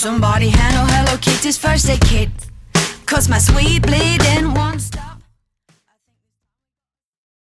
Somebody handle Hello Kitty's first aid kit. Cause my sweet bleeding.